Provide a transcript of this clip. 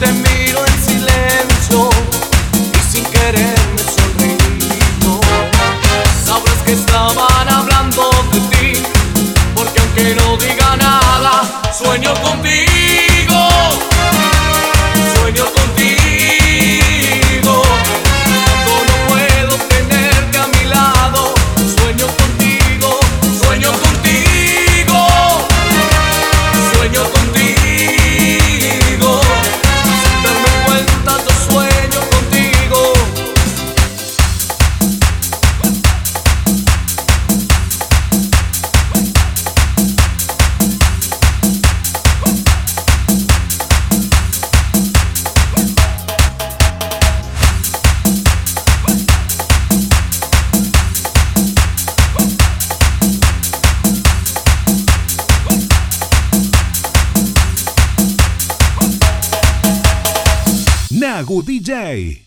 Te miro en silencio y sin querer me sonrió. Sabrás que estaban hablando de ti, porque aunque no diga nada, sueño conmigo. Nagu DJ.